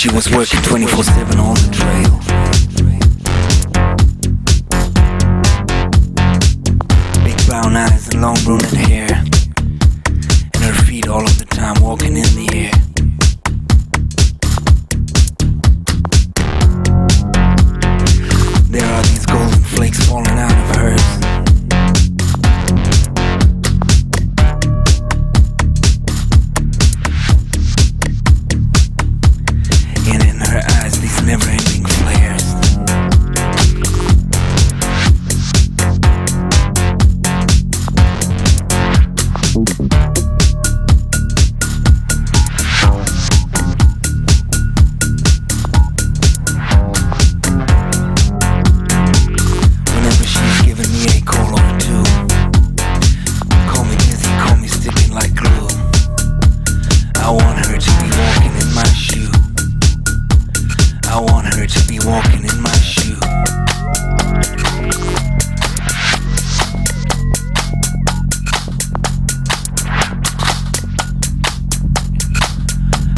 she was working 24 7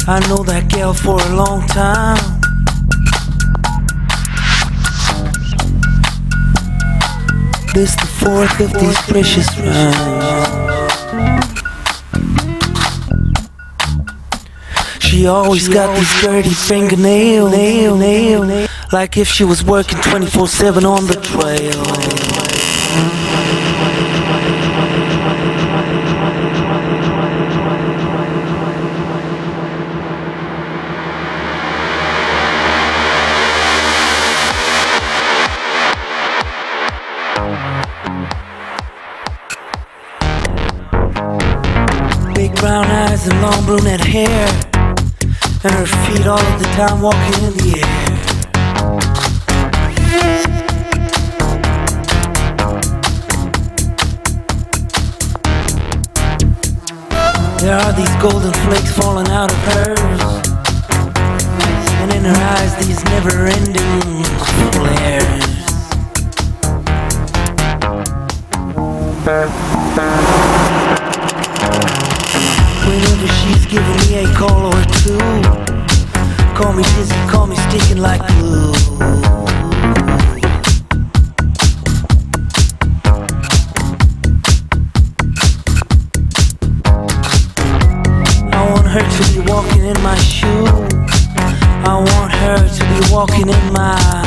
I know that gal for a long time. This the fourth of these precious rhymes. She always got these dirty fingernails, nail, nail, like if she was working 24/7 on the trail. And long brunette hair. And her feet all of the time walking in the air. There are these golden flakes falling out of hers. And in her eyes, these never ending flares. Whenever she's giving me a call or two, call me dizzy, call me sticking like glue. I want her to be walking in my shoe. I want her to be walking in my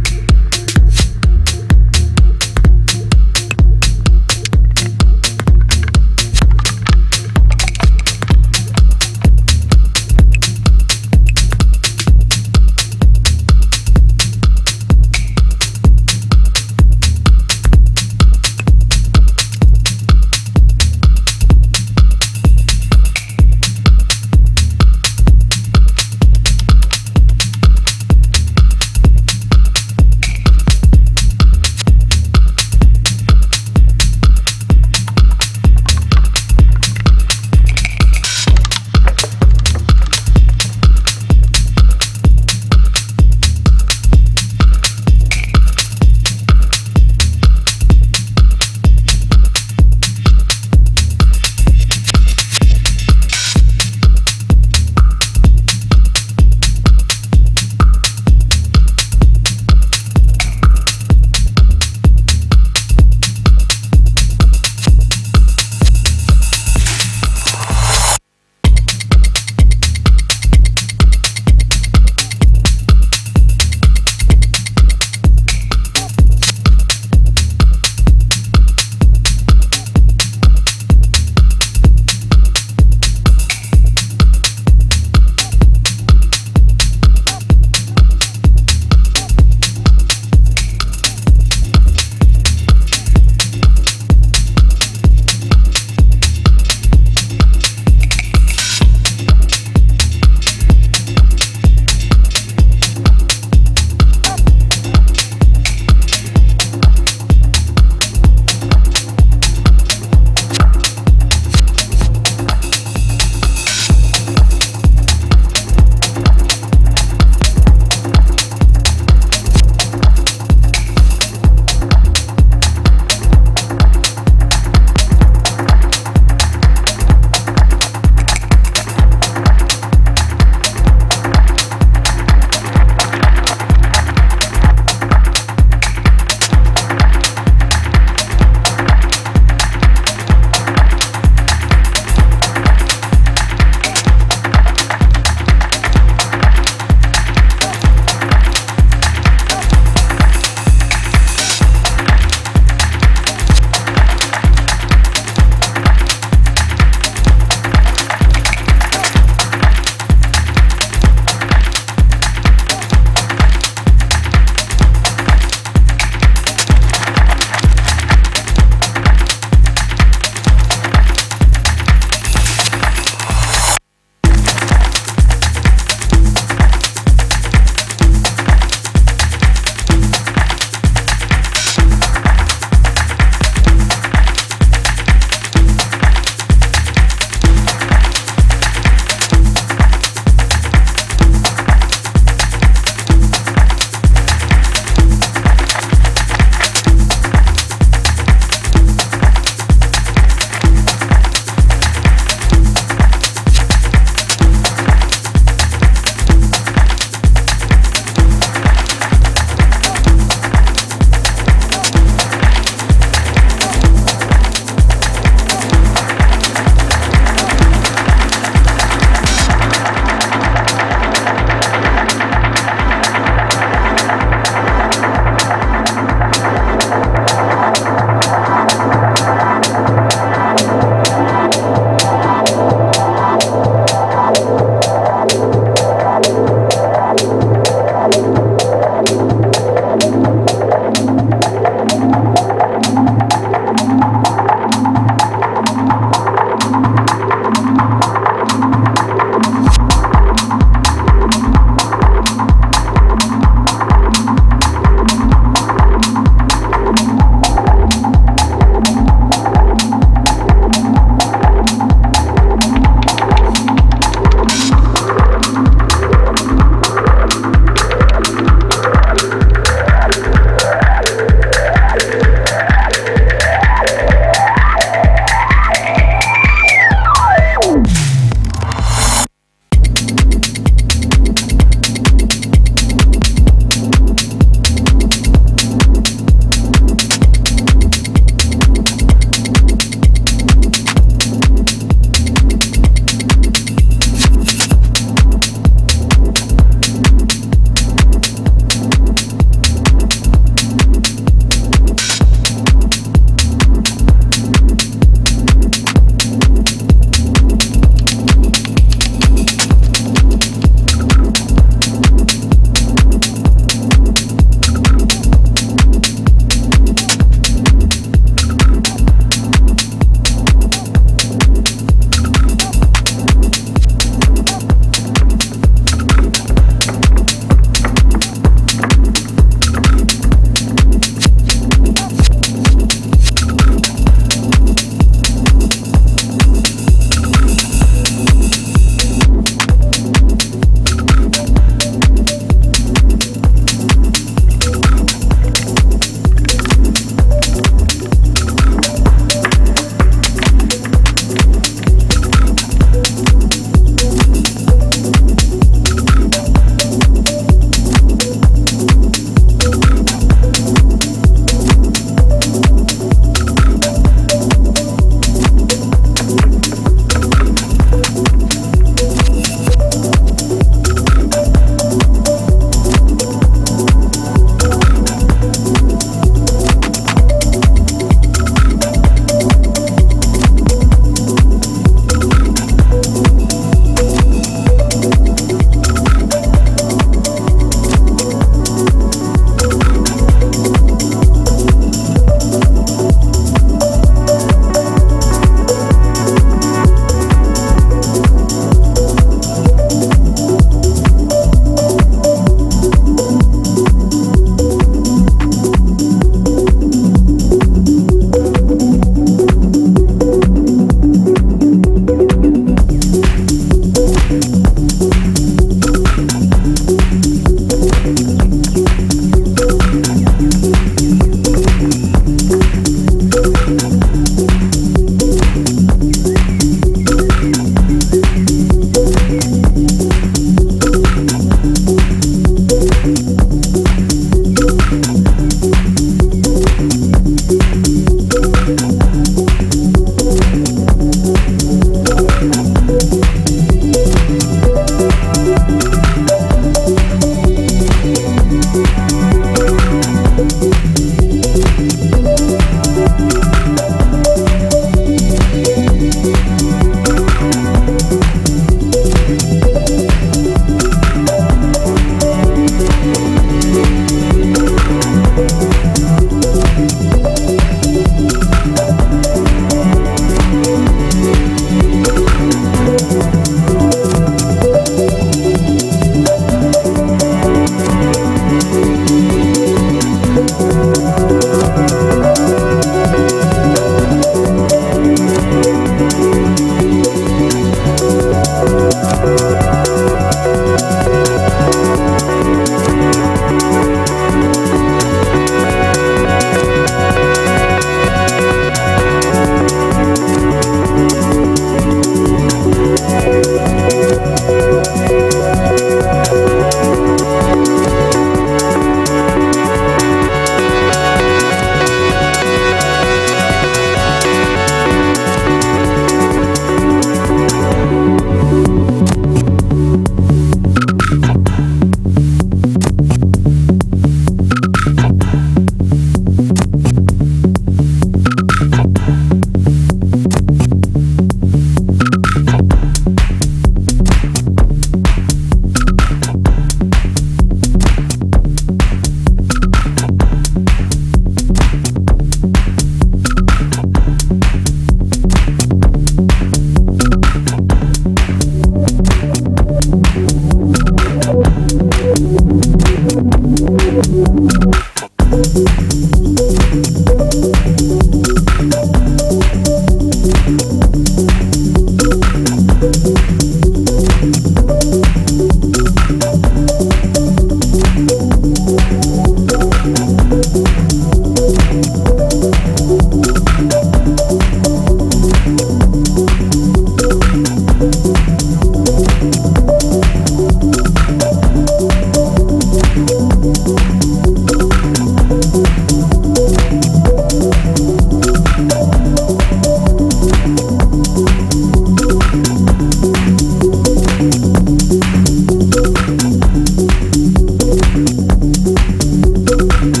Müzik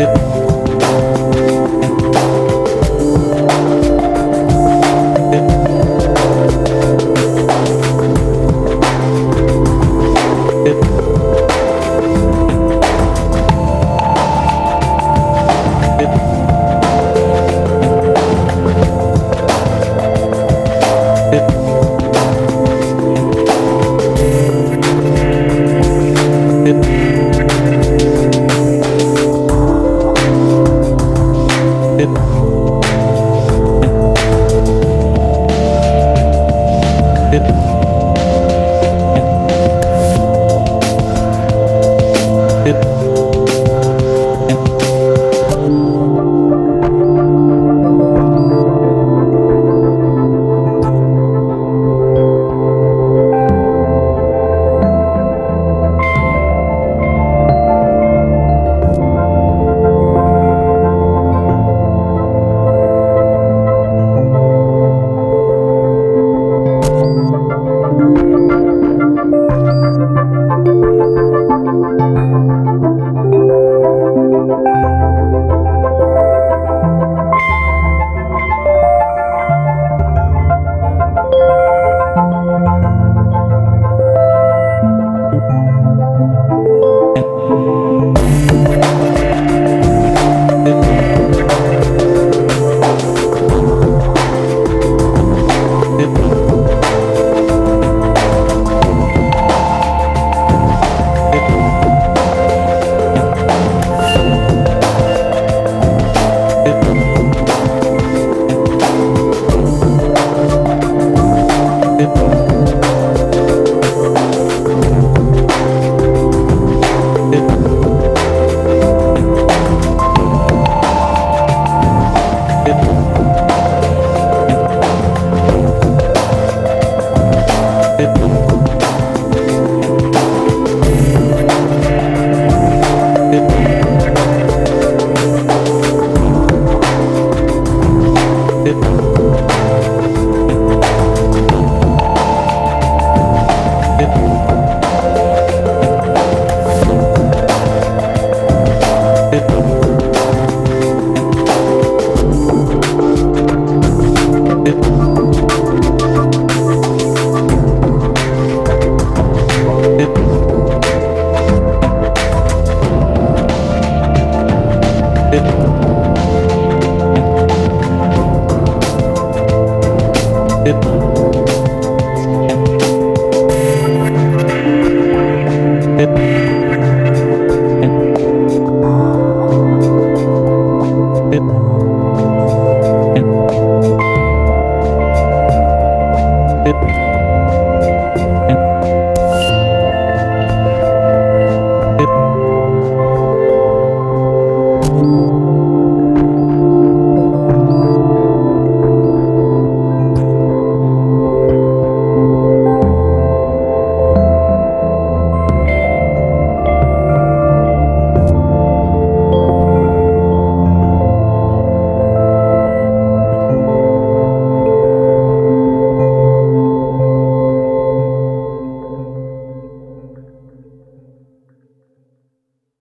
it.